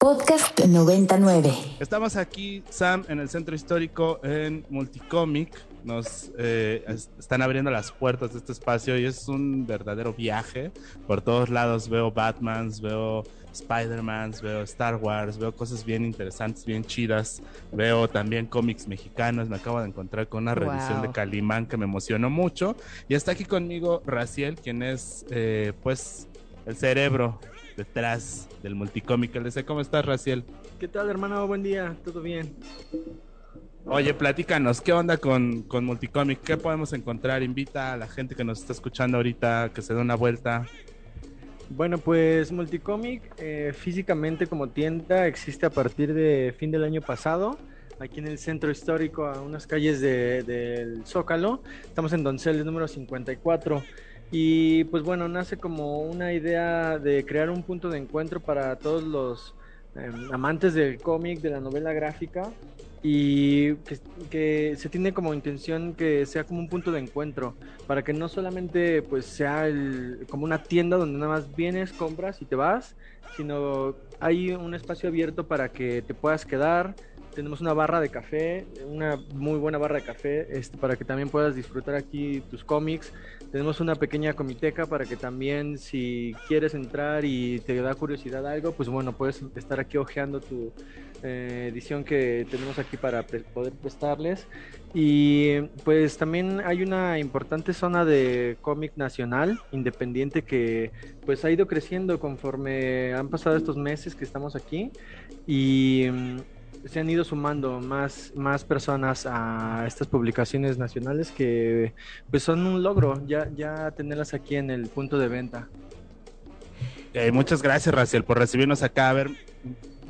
Podcast 99. Estamos aquí, Sam, en el centro histórico en Multicomic. Nos eh, están abriendo las puertas de este espacio y es un verdadero viaje. Por todos lados veo Batmans, veo Spider-Mans, veo Star Wars, veo cosas bien interesantes, bien chidas. Veo también cómics mexicanos. Me acabo de encontrar con una revisión de Calimán que me emocionó mucho. Y está aquí conmigo Raciel, quien es, eh, pues, el cerebro detrás del multicómic LC. ¿Cómo estás, Raciel? ¿Qué tal, hermano? Buen día, todo bien. Oye, platícanos, ¿qué onda con, con Multicomic? ¿Qué podemos encontrar? Invita a la gente que nos está escuchando ahorita que se dé una vuelta. Bueno, pues Multicomic eh, físicamente como tienda existe a partir de fin del año pasado, aquí en el centro histórico, a unas calles del Zócalo. Estamos en Donceles número 54. Y pues bueno, nace como una idea de crear un punto de encuentro para todos los em, amantes del cómic, de la novela gráfica, y que, se tiene como intención que sea como un punto de encuentro, para que no solamente pues sea como una tienda donde nada más vienes, compras y te vas, sino hay un espacio abierto para que te puedas quedar, tenemos una barra de café, una muy buena barra de café, este, para que también puedas disfrutar aquí tus cómics. Tenemos una pequeña comiteca para que también si quieres entrar y te da curiosidad algo, pues bueno, puedes estar aquí hojeando tu eh, edición que tenemos aquí para poder prestarles. Y pues también hay una importante zona de cómic nacional, independiente, que pues ha ido creciendo conforme han pasado estos meses que estamos aquí. Y se han ido sumando más, más personas a estas publicaciones nacionales que pues son un logro ya, ya tenerlas aquí en el punto de venta. Eh, muchas gracias, Raciel, por recibirnos acá. A ver,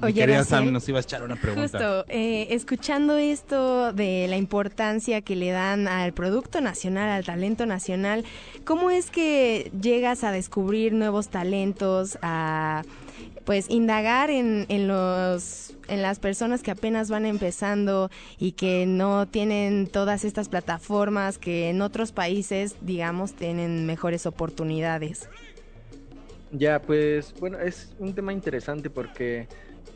Oye, querida Sam nos iba a echar una pregunta. Justo, eh, escuchando esto de la importancia que le dan al producto nacional, al talento nacional, ¿cómo es que llegas a descubrir nuevos talentos, a pues indagar en, en, los, en las personas que apenas van empezando y que no tienen todas estas plataformas que en otros países, digamos, tienen mejores oportunidades. Ya, pues bueno, es un tema interesante porque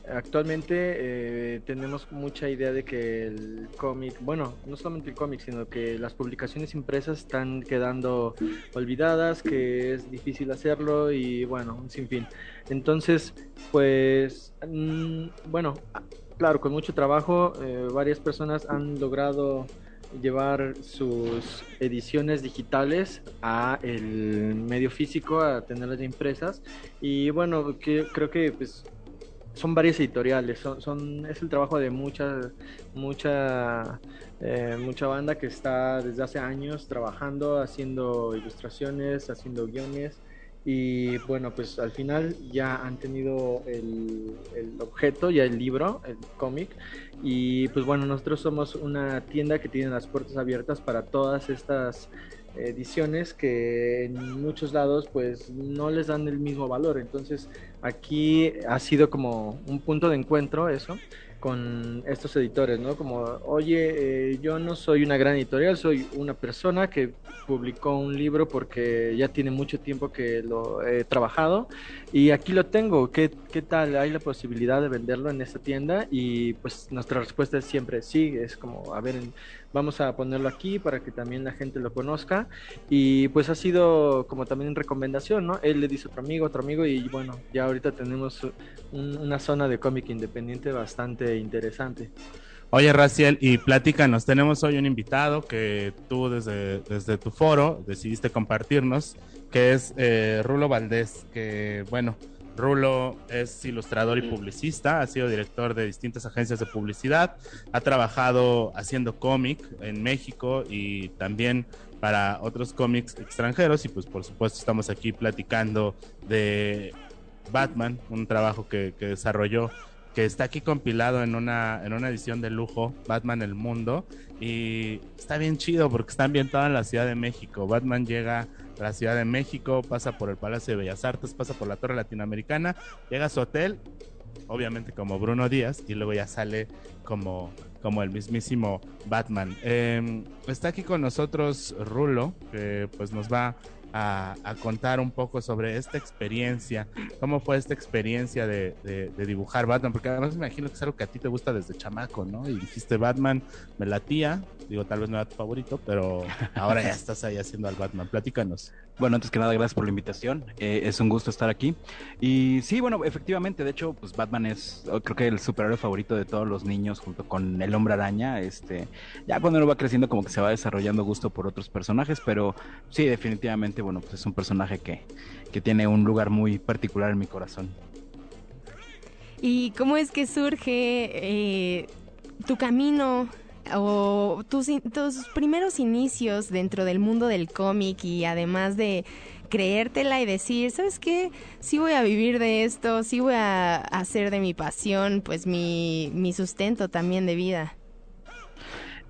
Actualmente eh, tenemos mucha idea de que el cómic, bueno, no solamente el cómic, sino que las publicaciones impresas están quedando olvidadas, que es difícil hacerlo y bueno, un sinfín. Entonces, pues, mm, bueno, claro, con mucho trabajo, eh, varias personas han logrado llevar sus ediciones digitales a el medio físico, a tenerlas impresas y bueno, que, creo que pues son varias editoriales, son, son, es el trabajo de mucha, mucha, eh, mucha banda que está desde hace años trabajando, haciendo ilustraciones, haciendo guiones y bueno, pues al final ya han tenido el, el objeto, ya el libro, el cómic y pues bueno, nosotros somos una tienda que tiene las puertas abiertas para todas estas ediciones que en muchos lados pues no les dan el mismo valor. Entonces aquí ha sido como un punto de encuentro eso con estos editores, ¿no? Como, oye, eh, yo no soy una gran editorial, soy una persona que publicó un libro porque ya tiene mucho tiempo que lo he trabajado y aquí lo tengo, ¿qué, qué tal? ¿Hay la posibilidad de venderlo en esta tienda? Y pues nuestra respuesta es siempre sí, es como, a ver, vamos a ponerlo aquí para que también la gente lo conozca y pues ha sido como también en recomendación, ¿no? Él le dice a otro amigo, otro amigo y bueno, ya ahorita tenemos una zona de cómic independiente bastante interesante. Oye, Raciel, y platícanos, tenemos hoy un invitado que tú desde, desde tu foro decidiste compartirnos, que es eh, Rulo Valdés, que bueno, Rulo es ilustrador y publicista, ha sido director de distintas agencias de publicidad, ha trabajado haciendo cómic en México y también para otros cómics extranjeros y pues por supuesto estamos aquí platicando de Batman, un trabajo que, que desarrolló que está aquí compilado en una, en una edición de lujo, Batman el Mundo, y está bien chido porque está ambientado en la Ciudad de México. Batman llega a la Ciudad de México, pasa por el Palacio de Bellas Artes, pasa por la Torre Latinoamericana, llega a su hotel, obviamente como Bruno Díaz, y luego ya sale como, como el mismísimo Batman. Em, está aquí con nosotros Rulo, que pues nos va a, contar un poco sobre esta experiencia, cómo fue esta experiencia de, de, dibujar Batman, porque además me imagino que es algo que a ti te gusta desde chamaco, ¿no? Y dijiste Batman, me latía, digo, tal vez no era tu favorito, pero ahora ya estás ahí haciendo al Batman, platícanos. Bueno, antes que nada, gracias por la invitación. Eh, es un gusto estar aquí. Y sí, bueno, efectivamente, de hecho, pues Batman es, oh, creo que el superhéroe favorito de todos los niños, junto con el Hombre Araña. Este, ya cuando uno va creciendo, como que se va desarrollando gusto por otros personajes, pero sí, definitivamente, bueno, pues es un personaje que, que tiene un lugar muy particular en mi corazón. ¿Y cómo es que surge eh, tu camino o tus, tus primeros inicios dentro del mundo del cómic y además de creértela y decir, ¿sabes qué? Sí voy a vivir de esto, sí voy a hacer de mi pasión, pues mi, mi sustento también de vida.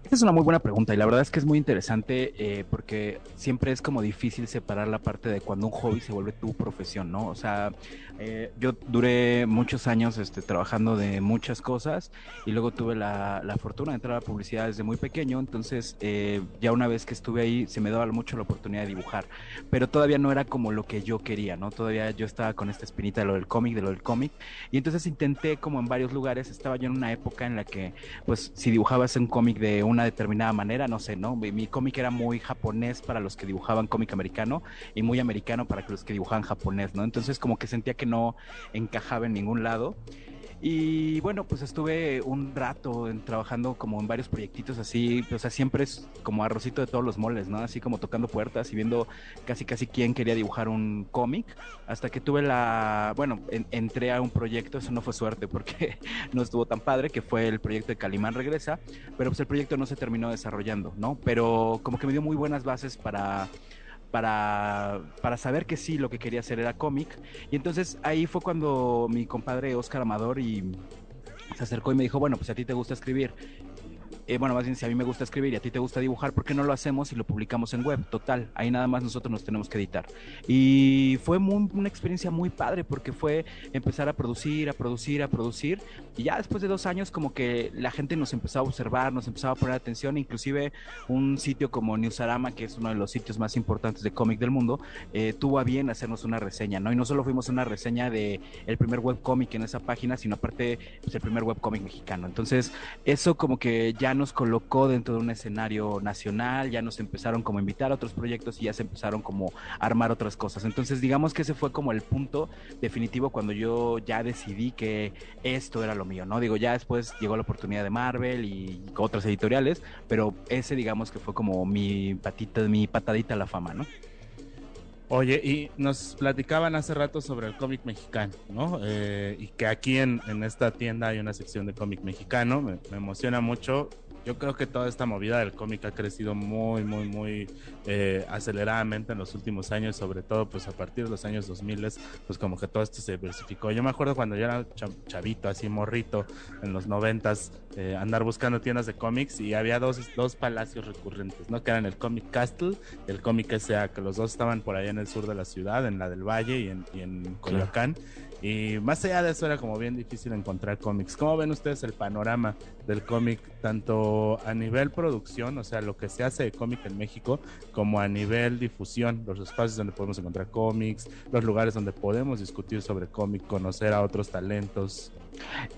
Esta es una muy buena pregunta y la verdad es que es muy interesante eh, porque siempre es como difícil separar la parte de cuando un hobby se vuelve tu profesión, ¿no? O sea, eh, yo duré muchos años este, trabajando de muchas cosas y luego tuve la, la fortuna de entrar a la publicidad desde muy pequeño, entonces eh, ya una vez que estuve ahí se me daba mucho la oportunidad de dibujar, pero todavía no era como lo que yo quería, ¿no? Todavía yo estaba con esta espinita de lo del cómic, de lo del cómic, y entonces intenté como en varios lugares, estaba yo en una época en la que pues si dibujabas un cómic de un una determinada manera, no sé, ¿no? Mi, cómic era muy japonés para los que dibujaban cómic americano y muy americano para los que dibujaban japonés, ¿no? Entonces como que sentía que no encajaba en ningún lado. Y bueno, pues estuve un rato trabajando como en varios proyectitos así, o sea, siempre es como arrocito de todos los moles, ¿no? Así como tocando puertas y viendo casi casi quién quería dibujar un cómic, hasta que tuve la, bueno, entré a un proyecto, eso no fue suerte porque no estuvo tan padre, que fue el proyecto de Calimán Regresa, pero pues el proyecto no se terminó desarrollando, ¿no? Pero como que me dio muy buenas bases para para, para saber que sí, lo que quería hacer era cómic. Y entonces ahí fue cuando mi compadre Oscar Amador y se acercó y me dijo, bueno, pues a ti te gusta escribir eh, bueno, más bien si a mí me gusta escribir y a ti te gusta dibujar, ¿por qué no lo hacemos y lo publicamos en web? Total, ahí nada más nosotros nos tenemos que editar. Y fue una experiencia muy padre porque fue empezar a producir, a producir, a producir. Y ya después de dos años como que la gente nos empezó a observar, nos empezaba a poner atención, inclusive un sitio como Newsarama, que es uno de los sitios más importantes de cómic del mundo, eh, tuvo a bien hacernos una reseña, ¿no? Y no solo fuimos una reseña de el primer webcómic en esa página, sino aparte pues, el primer webcómic mexicano. Entonces, eso como que ya nos colocó dentro de un escenario nacional, ya nos empezaron como a invitar a otros proyectos y ya se empezaron como a armar otras cosas. Entonces digamos que ese fue como el punto definitivo cuando yo ya decidí que esto era lo mío, ¿no? Digo, ya después llegó la oportunidad de Marvel y otras editoriales, pero ese digamos que fue como mi patita, mi patadita a la fama, ¿no? Oye, y nos platicaban hace rato sobre el cómic mexicano, ¿no? Eh, y que aquí en, esta tienda hay una sección de cómic mexicano, me, me emociona mucho yo creo que toda esta movida del cómic ha crecido muy, muy, muy eh, aceleradamente en los últimos años, sobre todo pues a partir de los años 2000, pues como que todo esto se diversificó. Yo me acuerdo cuando yo era chavito, así morrito, en los noventas, eh, andar buscando tiendas de cómics y había dos, dos palacios recurrentes, ¿no? Que eran el Comic Castle y el Comic S.A., que los dos estaban por allá en el sur de la ciudad, en la del Valle y en, y en Coyoacán. Y más allá de eso era como bien difícil encontrar cómics. ¿Cómo ven ustedes el panorama del cómic, tanto a nivel producción, o sea, lo que se hace de cómic en México, como a nivel difusión, los espacios donde podemos encontrar cómics, los lugares donde podemos discutir sobre cómic, conocer a otros talentos?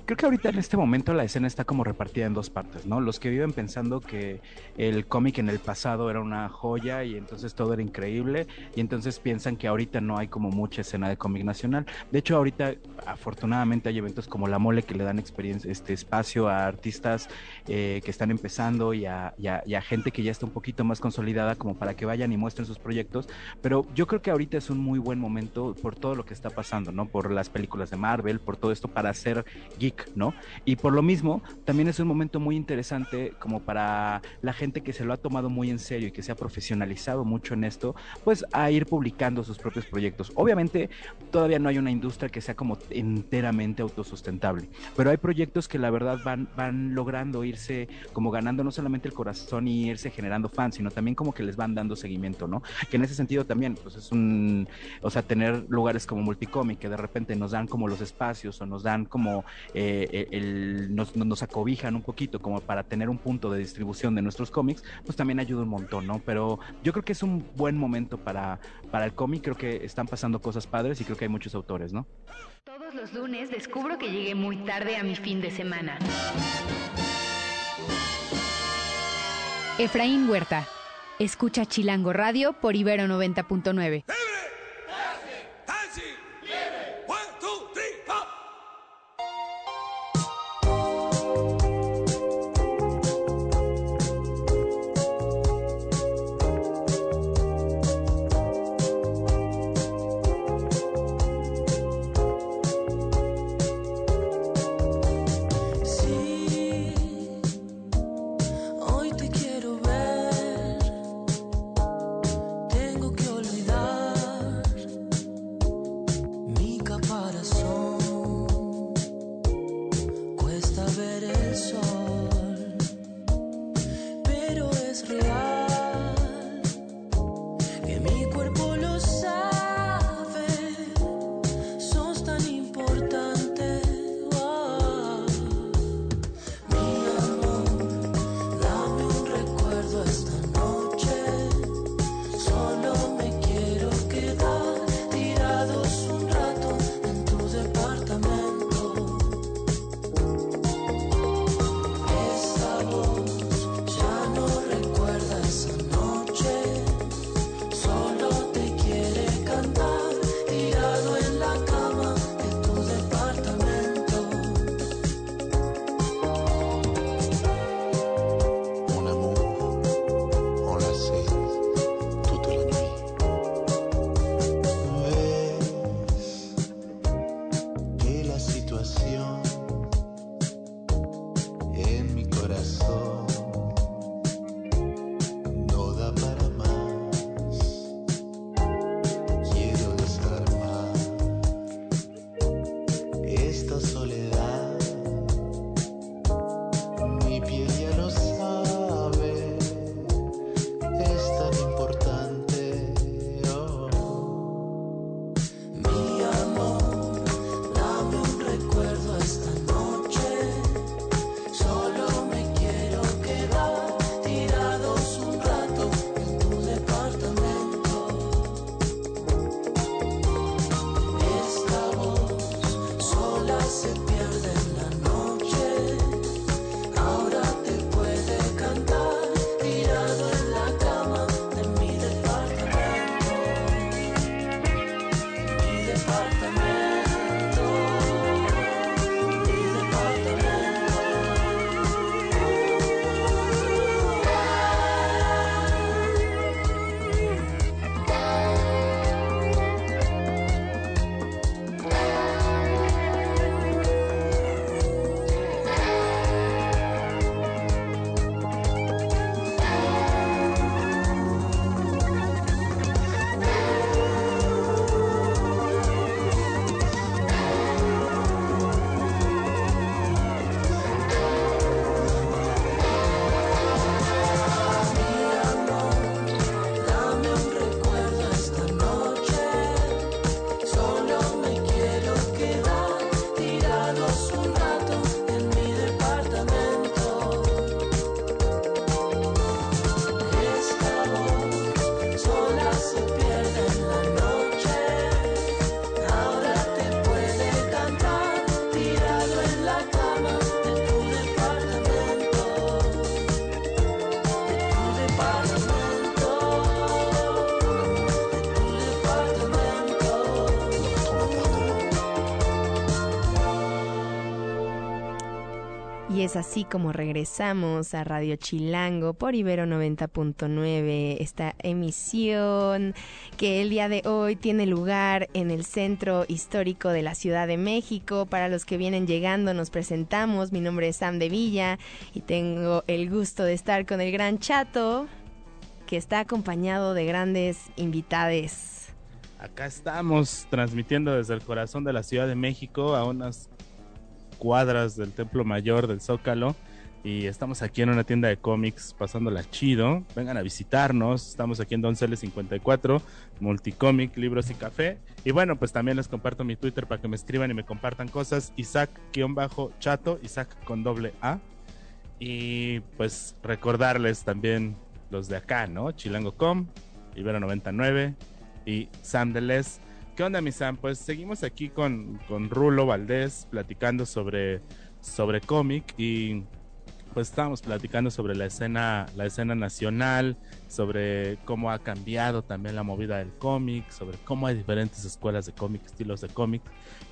Creo que ahorita en este momento la escena está como repartida en dos partes, ¿no? Los que viven pensando que el cómic en el pasado era una joya y entonces todo era increíble y entonces piensan que ahorita no hay como mucha escena de cómic nacional. De hecho, ahorita afortunadamente hay eventos como La Mole que le dan experiencia, este espacio a artistas eh, que están empezando y a, gente que ya está un poquito más consolidada como para que vayan y muestren sus proyectos. Pero yo creo que ahorita es un muy buen momento por todo lo que está pasando, ¿no? Por las películas de Marvel, por todo esto para hacer geek, ¿no? Y por lo mismo, también es un momento muy interesante como para la gente que se lo ha tomado muy en serio y que se ha profesionalizado mucho en esto, pues a ir publicando sus propios proyectos. Obviamente, todavía no hay una industria que sea como enteramente autosustentable, pero hay proyectos que la verdad van, van logrando irse como ganando no solamente el corazón y irse generando fans, sino también como que les van dando seguimiento, ¿no? Que en ese sentido también, pues es un, o sea, tener lugares como Multicomic que de repente nos dan como los espacios o nos dan como como eh, el, nos, nos acobijan un poquito como para tener un punto de distribución de nuestros cómics, pues también ayuda un montón, ¿no? Pero yo creo que es un buen momento para, para el cómic, creo que están pasando cosas padres y creo que hay muchos autores, ¿no? Todos los lunes descubro que llegué muy tarde a mi fin de semana. Efraín Huerta. Escucha Chilango Radio por Ibero 90.9. así como regresamos a Radio Chilango por Ibero 90.9, esta emisión que el día de hoy tiene lugar en el Centro Histórico de la Ciudad de México. Para los que vienen llegando, nos presentamos. Mi nombre es Sam de Villa y tengo el gusto de estar con el gran Chato, que está acompañado de grandes invitades. Acá estamos transmitiendo desde el corazón de la Ciudad de México a unas cuadras del Templo Mayor del Zócalo. y estamos aquí en una tienda de cómics pasándola chido. Vengan a visitarnos. Estamos aquí en Doncel 54, Multicomic, Libros y Café. Y bueno, pues también les comparto mi Twitter para que me escriban y me compartan cosas. Isaac-chato, Isaac con doble A. Y pues recordarles también los de acá, ¿no? Chilango.com, Ibero 99 y Sam Deles. ¿Qué onda, mi Sam? Pues seguimos aquí con, con Rulo Valdés platicando sobre, sobre cómic y pues estábamos platicando sobre la escena, la escena nacional, sobre cómo ha cambiado también la movida del cómic, sobre cómo hay diferentes escuelas de cómic, estilos de cómic.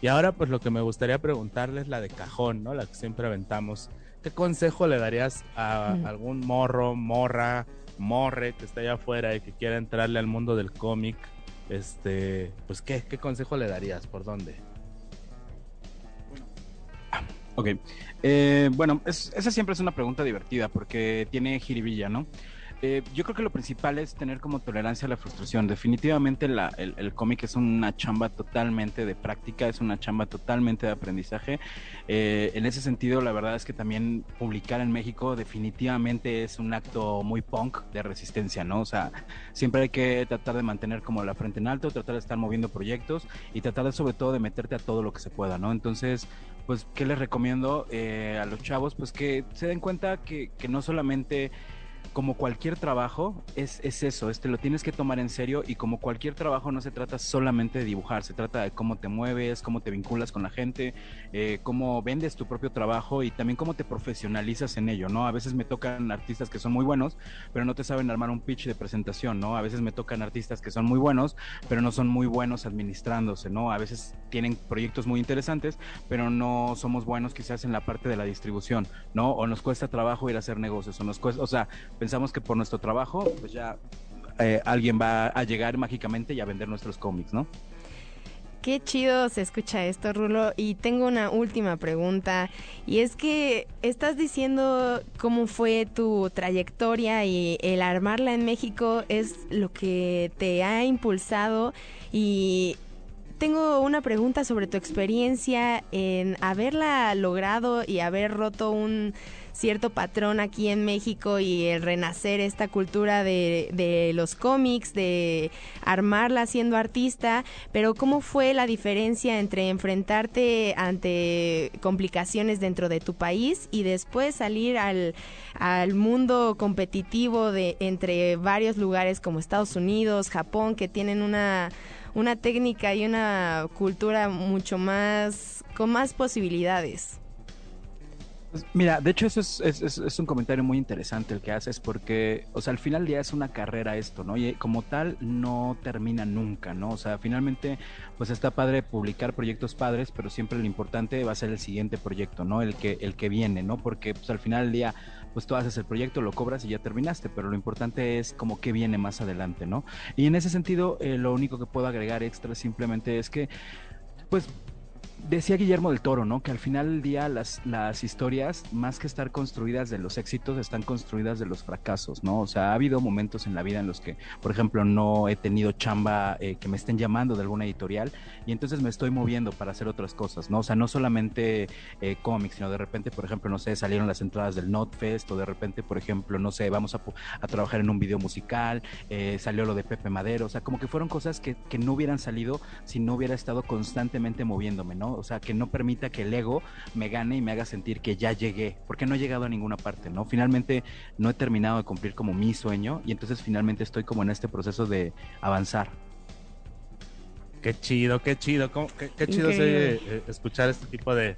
Y ahora pues lo que me gustaría preguntarles la de cajón, ¿no? La que siempre aventamos. ¿Qué consejo le darías a algún morro, morra, morre que está allá afuera y que quiera entrarle al mundo del cómic? Este, pues ¿qué, qué consejo le darías? ¿Por dónde? Ok, eh, bueno, esa siempre es una pregunta divertida porque tiene jiribilla, ¿no? Eh, yo creo que lo principal es tener como tolerancia a la frustración. Definitivamente el, cómic es una chamba totalmente de práctica, es una chamba totalmente de aprendizaje. Eh, en ese sentido, la verdad es que también publicar en México definitivamente es un acto muy punk de resistencia, ¿no? O sea, siempre hay que tratar de mantener como la frente en alto, tratar de estar moviendo proyectos y tratar de, sobre todo de meterte a todo lo que se pueda, ¿no? Entonces, pues, ¿qué les recomiendo eh, a los chavos? Pues que se den cuenta que, que no solamente como cualquier trabajo, es, eso, este lo tienes que tomar en serio y como cualquier trabajo no se trata solamente de dibujar, se trata de cómo te mueves, cómo te vinculas con la gente, eh, cómo vendes tu propio trabajo y también cómo te profesionalizas en ello, ¿no? A veces me tocan artistas que son muy buenos, pero no te saben armar un pitch de presentación, ¿no? A veces me tocan artistas que son muy buenos, pero no son muy buenos administrándose, ¿no? A veces tienen proyectos muy interesantes, pero no somos buenos quizás en la parte de la distribución, ¿no? O nos cuesta trabajo ir a hacer negocios, o nos cuesta, o sea, pensamos que por nuestro trabajo, pues ya eh, alguien va a llegar mágicamente y a vender nuestros cómics, ¿no? Qué chido se escucha esto, Rulo. Y tengo una última pregunta. Y es que estás diciendo cómo fue tu trayectoria y el armarla en México es lo que te ha impulsado. Y tengo una pregunta sobre tu experiencia en haberla logrado y haber roto un cierto patrón aquí en México y el renacer esta cultura de, de los cómics, de armarla siendo artista, pero ¿cómo fue la diferencia entre enfrentarte ante complicaciones dentro de tu país y después salir al, al mundo competitivo de entre varios lugares como Estados Unidos, Japón, que tienen una una técnica y una cultura mucho más con más posibilidades. Pues, mira, de hecho eso es, es, un comentario muy interesante el que haces porque, o sea, al final día es una carrera esto, ¿no? Y como tal no termina nunca, ¿no? O sea, finalmente, pues está padre publicar proyectos padres, pero siempre lo importante va a ser el siguiente proyecto, ¿no? El que, el que viene, ¿no? Porque pues al final del día, pues tú haces el proyecto, lo cobras y ya terminaste, pero lo importante es como que viene más adelante, ¿no? Y en ese sentido, eh, lo único que puedo agregar extra simplemente es que, pues decía Guillermo del Toro, ¿no? Que al final del día las, las historias, más que estar construidas de los éxitos, están construidas de los fracasos, ¿no? O sea, ha habido momentos en la vida en los que, por ejemplo, no he tenido chamba eh, que me estén llamando de alguna editorial y entonces me estoy moviendo para hacer otras cosas, ¿no? O sea, no solamente eh, cómics, sino de repente, por ejemplo, no sé, salieron las entradas del Notfest o de repente, por ejemplo, no sé, vamos a, a trabajar en un video musical, eh, salió lo de Pepe Madero, o sea, como que fueron cosas que, que no hubieran salido si no hubiera estado constantemente moviéndome, ¿no? O sea, que no permita que el ego me gane y me haga sentir que ya llegué, porque no he llegado a ninguna parte, ¿no? Finalmente no he terminado de cumplir como mi sueño y entonces finalmente estoy como en este proceso de avanzar. Qué chido, qué chido, qué, chido eh, escuchar este tipo de,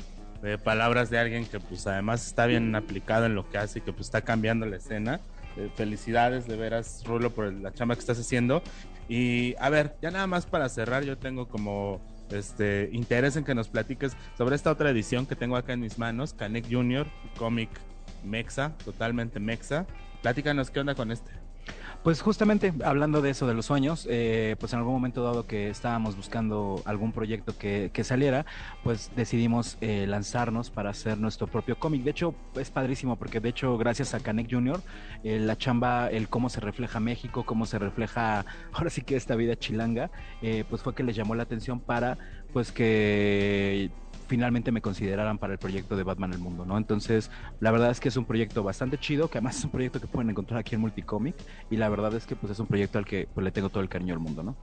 palabras de alguien que pues además está bien aplicado en lo que hace y que pues está cambiando la escena. Eh, felicidades de veras, Rulo, por la chamba que estás haciendo. Y a ver, ya nada más para cerrar, yo tengo como este, interés en que nos platiques sobre esta otra edición que tengo acá en mis manos, Canek Junior, cómic Mexa, totalmente Mexa. Platícanos qué onda con este. Pues justamente hablando de eso, de los sueños, eh, pues en algún momento dado que estábamos buscando algún proyecto que, saliera, pues decidimos eh, lanzarnos para hacer nuestro propio cómic. De hecho, es padrísimo porque de hecho, gracias a Canek Junior, eh, la chamba, el cómo se refleja México, cómo se refleja ahora sí que esta vida chilanga, pues fue que les llamó la atención para pues que finalmente me consideraran para el proyecto de Batman el Mundo, ¿no? Entonces, la verdad es que es un proyecto bastante chido, que además es un proyecto que pueden encontrar aquí en Multicomic, y la verdad es que pues es un proyecto al que pues, le tengo todo el cariño del mundo, ¿no?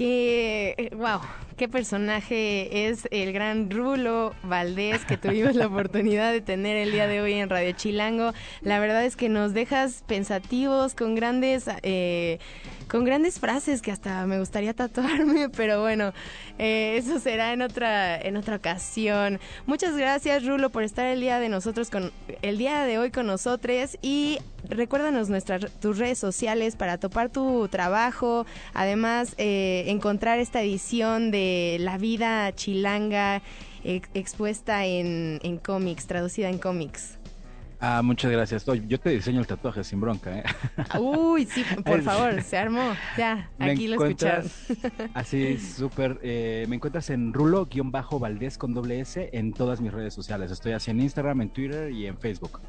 que, wow, qué personaje es el gran Rulo Valdés que tuvimos la oportunidad de tener el día de hoy en Radio Chilango. La verdad es que nos dejas pensativos con grandes, eh, con grandes frases que hasta me gustaría tatuarme, pero bueno, eh, eso será en otra, en otra ocasión. Muchas gracias Rulo por estar el día de nosotros con el día de hoy con nosotros y recuérdanos nuestras tus redes sociales para topar tu trabajo, además eh, encontrar esta edición de La vida chilanga expuesta en, en cómics, traducida en cómics. Ah, muchas gracias. Yo te diseño el tatuaje sin bronca, ¿eh? Uy, sí, por favor, se armó. Ya, aquí lo escuchas. Así, súper. Eh, me encuentras en rulo-valdés con doble S en todas mis redes sociales. Estoy así en Instagram, en Twitter y en Facebook.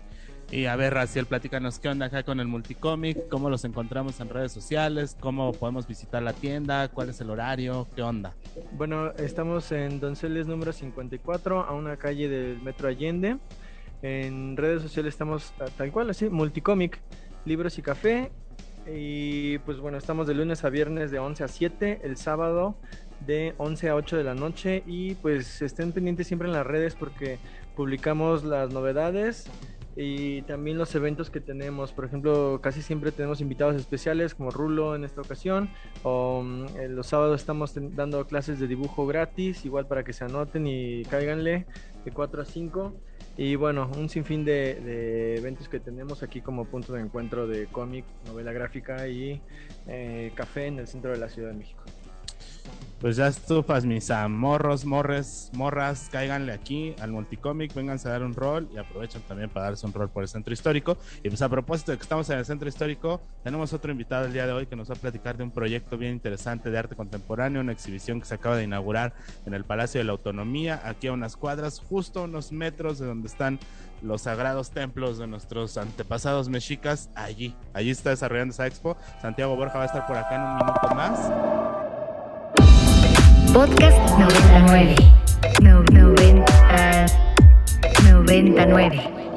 Y a ver, Raciel, platícanos qué onda acá con el multicomic, cómo los encontramos en redes sociales, cómo podemos visitar la tienda, cuál es el horario, qué onda. Bueno, estamos en Donceles número 54, a una calle del Metro Allende. En redes sociales estamos tal cual, así, multicomic, libros y café. Y pues bueno, estamos de lunes a viernes de 11 a 7, el sábado de 11 a 8 de la noche. Y pues estén pendientes siempre en las redes porque publicamos las novedades y también los eventos que tenemos. Por ejemplo, casi siempre tenemos invitados especiales como Rulo en esta ocasión. O mm, los sábados estamos dando clases de dibujo gratis, igual para que se anoten y cáiganle de 4 a 5. Y bueno, un sinfín de, eventos que tenemos aquí como punto de encuentro de cómic, novela gráfica y eh, café en el centro de la Ciudad de México. Pues ya estufas, mis morros, morres, morras, cáiganle aquí al multicomic, vénganse a dar un rol y aprovechen también para darse un rol por el centro histórico. Y pues a propósito de que estamos en el centro histórico, tenemos otro invitado el día de hoy que nos va a platicar de un proyecto bien interesante de arte contemporáneo, una exhibición que se acaba de inaugurar en el Palacio de la Autonomía, aquí a unas cuadras, justo a unos metros de donde están los sagrados templos de nuestros antepasados mexicas, allí, allí está desarrollando esa expo. Santiago Borja va a estar por acá en un minuto más. Podcast 99. No, 90. 99.